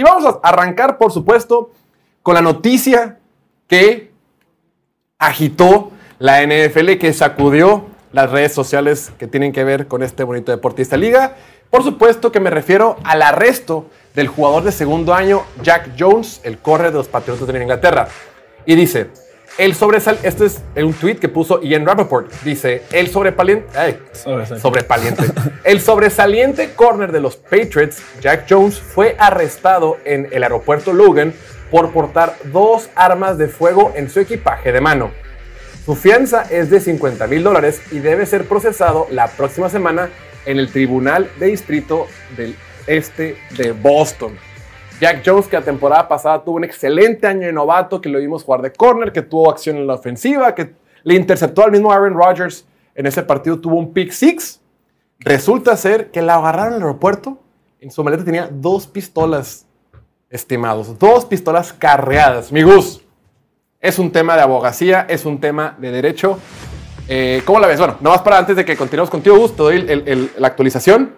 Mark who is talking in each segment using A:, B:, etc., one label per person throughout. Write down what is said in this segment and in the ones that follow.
A: Y vamos a arrancar, por supuesto, con la noticia que agitó la NFL, que sacudió las redes sociales que tienen que ver con este bonito deportista liga. Por supuesto que me refiero al arresto del jugador de segundo año, Jack Jones, el corre de los Patriotas de Inglaterra. Y dice, el sobresal, este es un tweet que puso Ian Rappaport. Dice, el sobrepaliente, sobrepaliente. el sobresaliente corner de los Patriots, Jack Jones, fue arrestado en el aeropuerto Logan por portar dos armas de fuego en su equipaje de mano. Su fianza es de 50 mil dólares y debe ser procesado la próxima semana en el Tribunal de Distrito del Este de Boston. Jack Jones, que la temporada pasada tuvo un excelente año de novato, que lo vimos jugar de corner, que tuvo acción en la ofensiva, que le interceptó al mismo Aaron Rodgers en ese partido, tuvo un pick six. Resulta ser que la agarraron en el aeropuerto. En su maleta tenía dos pistolas, estimados, dos pistolas carreadas. Mi Gus, es un tema de abogacía, es un tema de derecho. Eh, ¿Cómo la ves? Bueno, más para antes de que continuemos contigo, Gus, te doy la actualización.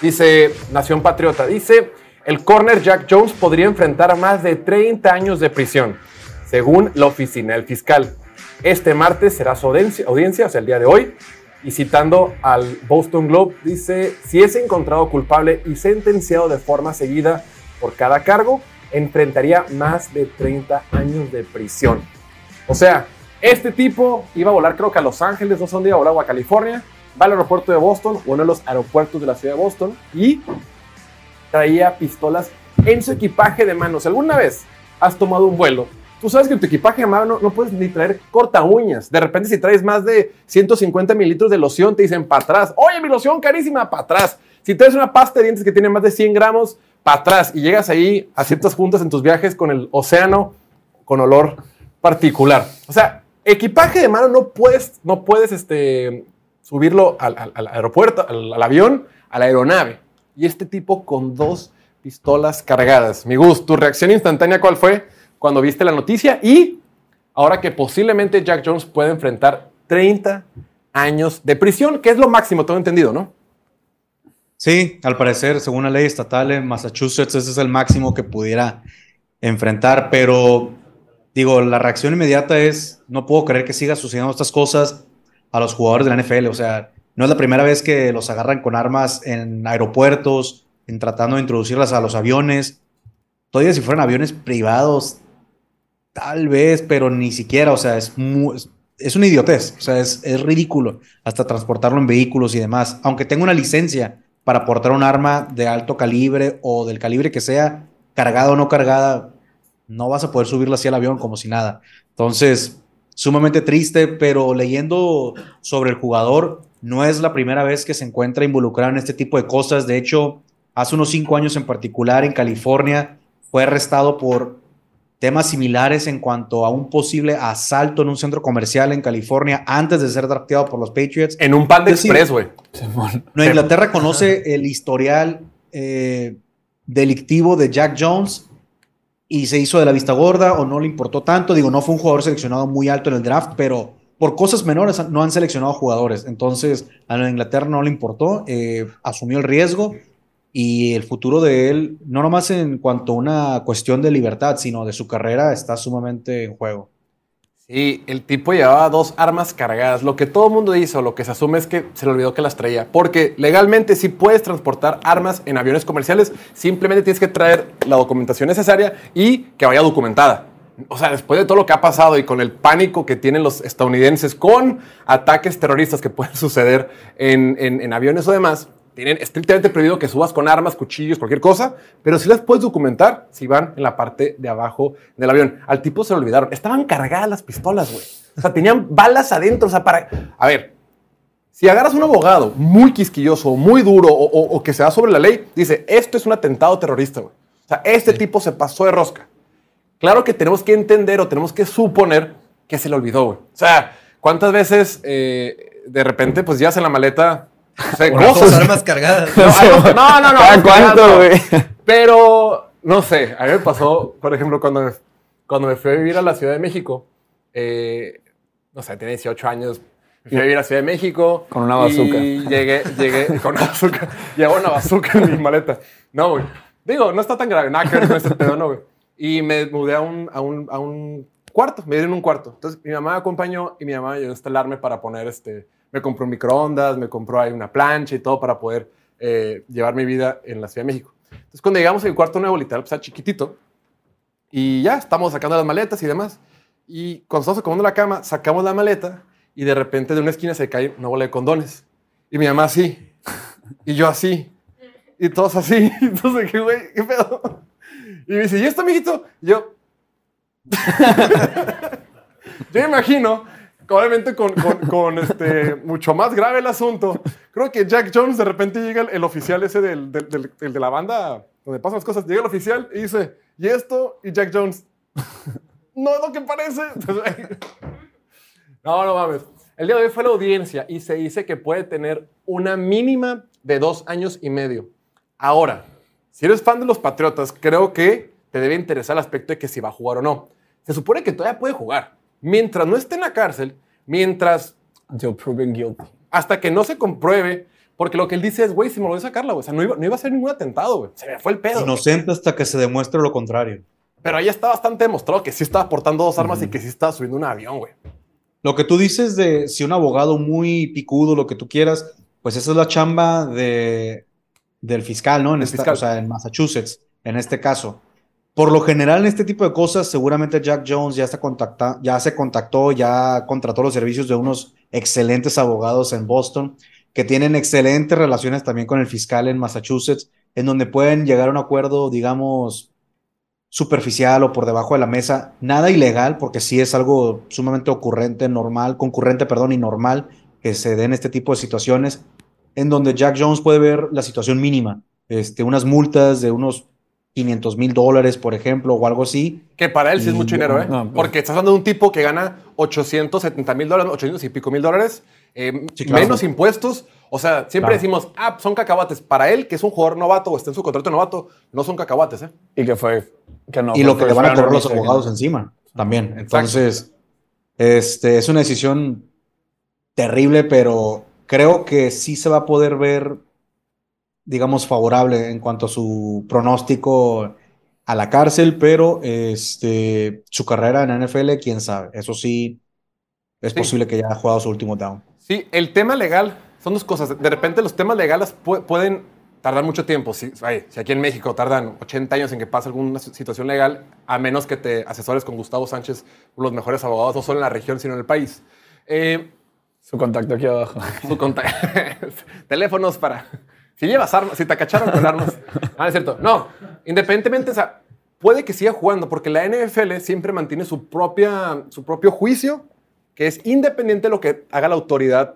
A: Dice Nación Patriota, dice el corner Jack Jones podría enfrentar a más de 30 años de prisión, según la oficina del fiscal. Este martes será su audiencia, o sea, el día de hoy, y citando al Boston Globe, dice, si es encontrado culpable y sentenciado de forma seguida por cada cargo, enfrentaría más de 30 años de prisión. O sea, este tipo iba a volar creo que a Los Ángeles, no sé dónde a volar, a California, va al aeropuerto de Boston, uno de los aeropuertos de la ciudad de Boston, y traía pistolas en su equipaje de mano. Si alguna vez has tomado un vuelo, tú sabes que en tu equipaje de mano no, puedes ni traer corta uñas. De repente, si traes más de 150 mililitros de loción, te dicen para atrás. Oye, mi loción carísima, para atrás. Si traes una pasta de dientes que tiene más de 100 gramos, para atrás. Y llegas ahí a ciertas juntas en tus viajes con el océano con olor particular. O sea, equipaje de mano no puedes, no puedes este, subirlo al, aeropuerto, al avión, a la aeronave y este tipo con dos pistolas cargadas. Mi gusto, tu reacción instantánea, ¿cuál fue cuando viste la noticia? Y ahora que posiblemente Jack Jones puede enfrentar 30 años de prisión, que es lo máximo, todo entendido, ¿no?
B: Sí, al parecer, según la ley estatal en Massachusetts, ese es el máximo que pudiera enfrentar, pero digo, la reacción inmediata es, no puedo creer que siga sucediendo estas cosas a los jugadores de la NFL, o sea, no es la primera vez que los agarran con armas en aeropuertos, en tratando de introducirlas a los aviones. Todavía si fueran aviones privados, tal vez, pero ni siquiera, o sea, es, es una idiotez, o sea, es, es ridículo hasta transportarlo en vehículos y demás. Aunque tenga una licencia para portar un arma de alto calibre o del calibre que sea, cargada o no cargada, no vas a poder subirla así al avión como si nada. Entonces, sumamente triste, pero leyendo sobre el jugador, no es la primera vez que se encuentra involucrado en este tipo de cosas. De hecho, hace unos cinco años en particular en California fue arrestado por temas similares en cuanto a un posible asalto en un centro comercial en California antes de ser drafteado por los Patriots.
A: En un pan de express, güey.
B: Nueva Inglaterra conoce el historial eh, delictivo de Jack Jones y se hizo de la vista gorda o no le importó tanto. Digo, no fue un jugador seleccionado muy alto en el draft, pero por cosas menores no han seleccionado jugadores. Entonces, a la Inglaterra no le importó, eh, asumió el riesgo y el futuro de él, no nomás en cuanto a una cuestión de libertad, sino de su carrera, está sumamente en juego.
A: Sí, el tipo llevaba dos armas cargadas. Lo que todo el mundo dice o lo que se asume es que se le olvidó que las traía. Porque legalmente sí puedes transportar armas en aviones comerciales, simplemente tienes que traer la documentación necesaria y que vaya documentada o sea, después de todo lo que ha pasado y con el pánico que tienen los estadounidenses con ataques terroristas que pueden suceder en, aviones o demás, tienen estrictamente prohibido que subas con armas, cuchillos, cualquier cosa, pero sí las puedes documentar si van en la parte de abajo del avión. Al tipo se lo olvidaron. Estaban cargadas las pistolas, güey. O sea, tenían balas adentro. O sea, para. A ver, si agarras un abogado muy quisquilloso, muy duro o, que se da sobre la ley, dice: Esto es un atentado terrorista, güey. O sea, este tipo se pasó de rosca. Claro que tenemos que entender o tenemos que suponer que se le olvidó, güey. O sea, ¿cuántas veces eh, de repente pues ya en la maleta
C: o cosas? armas cargadas. No,
A: no, no. no cuánto, güey? Pero, no sé, a mí me pasó, por ejemplo, cuando, cuando me fui a vivir a la Ciudad de México, eh, no sé, tenía 18 años, fui a vivir a la Ciudad de México.
B: Con una bazooka.
A: Y llegué, llegué con una bazooka. Llevo una bazooka en mi maleta. No, güey. Digo, no está tan grave, nada que ver con ese pedo, no, güey. Y me mudé a un, a un, a un cuarto, me dieron un cuarto. Entonces mi mamá me acompañó y mi mamá llegó a instalarme para poner este, me compró un microondas, me compró ahí una plancha y todo para poder eh, llevar mi vida en la Ciudad de México. Entonces cuando llegamos al cuarto nuevo, literal, pues era chiquitito. Y ya, estamos sacando las maletas y demás. Y cuando estamos acomodando la cama, sacamos la maleta y de repente de una esquina se cae una bola de condones. Y mi mamá así. Y yo así. Y todos así. Entonces, ¿qué güey? ¿Qué pedo? Y me dice, ¿y esto, mijito? Y yo... yo me imagino, obviamente con, con, este, mucho más grave el asunto. Creo que Jack Jones de repente llega el, oficial ese del, del, del, de la banda donde pasan las cosas. Llega el oficial y dice, ¿y esto? Y Jack Jones, no es lo que parece. no, no mames. El día de hoy fue la audiencia y se dice que puede tener una mínima de dos años y medio. Ahora, si eres fan de los Patriotas, creo que te debe interesar el aspecto de que si va a jugar o no. Se supone que todavía puede jugar. Mientras no esté en la cárcel, mientras...
D: proven guilty.
A: Hasta que no se compruebe, porque lo que él dice es, güey, si me lo voy a sacarla, güey. O sea, no iba, no iba a ser ningún atentado, güey. Se me fue el pedo.
B: Inocente hasta que se demuestre lo contrario.
A: Pero ahí está bastante demostrado que sí estaba portando dos armas y que sí estaba subiendo un avión, güey.
B: Lo que tú dices de si un abogado muy picudo, lo que tú quieras, pues esa es la chamba de, del fiscal, ¿no? En esta, fiscal. O sea, en Massachusetts, en este caso. Por lo general, en este tipo de cosas, seguramente Jack Jones ya, está contacta, ya se contactó, ya contrató los servicios de unos excelentes abogados en Boston, que tienen excelentes relaciones también con el fiscal en Massachusetts, en donde pueden llegar a un acuerdo, digamos, superficial o por debajo de la mesa. Nada ilegal, porque sí es algo sumamente ocurrente, normal, concurrente, perdón, y normal que se den este tipo de situaciones, en donde Jack Jones puede ver la situación mínima, este, unas multas de unos 500 mil dólares, por ejemplo, o algo así.
A: Que para él sí es mucho dinero, ¿eh? No, pues. Porque estás hablando de un tipo que gana 870 mil dólares, 800 y pico mil dólares, eh, sí, claro. menos impuestos. O sea, siempre claro. decimos, ah, son cacahuates. Para él, que es un jugador novato o está en su contrato novato, no son cacahuates, ¿eh?
D: Y que fue. Que no,
B: y lo que le van a correr los abogados encima también. Entonces, este, es una decisión terrible, pero creo que sí se va a poder ver digamos, favorable en cuanto a su pronóstico a la cárcel, pero este, su carrera en la NFL, quién sabe. Eso sí, es sí. posible que ya haya jugado su último down.
A: Sí, el tema legal son dos cosas. De repente los temas legales pu pueden tardar mucho tiempo. Si, ay, si, aquí en México tardan 80 años en que pase alguna situación legal, a menos que te asesores con Gustavo Sánchez, los mejores abogados, no solo en la región, sino en el país. Eh,
D: su contacto aquí abajo.
A: Su contacto. Teléfonos para si llevas armas, si te cacharon con armas. Ah, es cierto. No, independientemente, o sea, puede que siga jugando porque la NFL siempre mantiene su, propia, su propio juicio, que es independiente de lo que haga la autoridad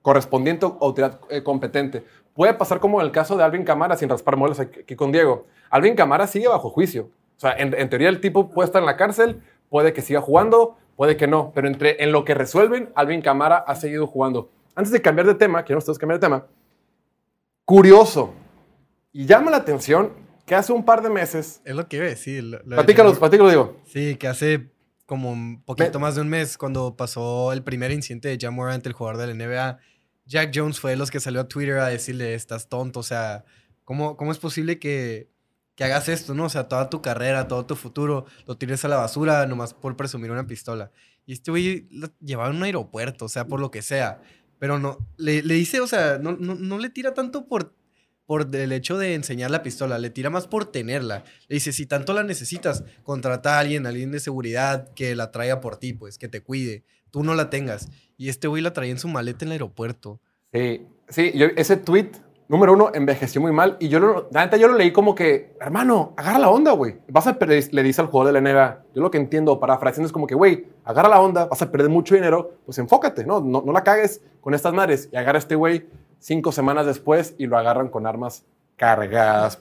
A: correspondiente o autoridad eh, competente. Puede pasar como en el caso de Alvin Camara, sin raspar muebles aquí con Diego. Alvin Camara sigue bajo juicio. O sea, en, en, teoría el tipo puede estar en la cárcel, puede que siga jugando, puede que no, pero entre, en lo que resuelven, Alvin Camara ha seguido jugando. Antes de cambiar de tema, quiero ustedes cambiar de tema, curioso y llama la atención que hace un par de meses.
C: Es lo que iba a decir. Lo,
A: de... digo.
C: Sí, que hace como un poquito Me... más de un mes, cuando pasó el primer incidente de Jamora ante el jugador de la NBA, Jack Jones fue de los que salió a Twitter a decirle: Estás tonto, o sea, ¿cómo, cómo es posible que, que hagas esto, no? O sea, toda tu carrera, todo tu futuro, lo tires a la basura nomás por presumir una pistola. Y este güey lo llevaba a un aeropuerto, o sea, por lo que sea. Pero no, le, le dice, o sea, no, no, no, le tira tanto por, por el hecho de enseñar la pistola, le tira más por tenerla. Le dice, si tanto la necesitas, contrata a alguien, alguien de seguridad que la traiga por ti, pues, que te cuide. Tú no la tengas. Y este güey la traía en su maleta en el aeropuerto.
A: Sí, sí, ese tweet, número uno, envejeció muy mal. Y yo lo, yo lo leí como que, hermano, agarra la onda, güey. Vas a perder, le dice al jugador de la NBA. Yo lo que entiendo, parafraseando, es como que, güey, agarra la onda, vas a perder mucho dinero, pues enfócate, ¿no? No, no la cagues con estas madres. Y agarra a este güey cinco semanas después y lo agarran con armas cargadas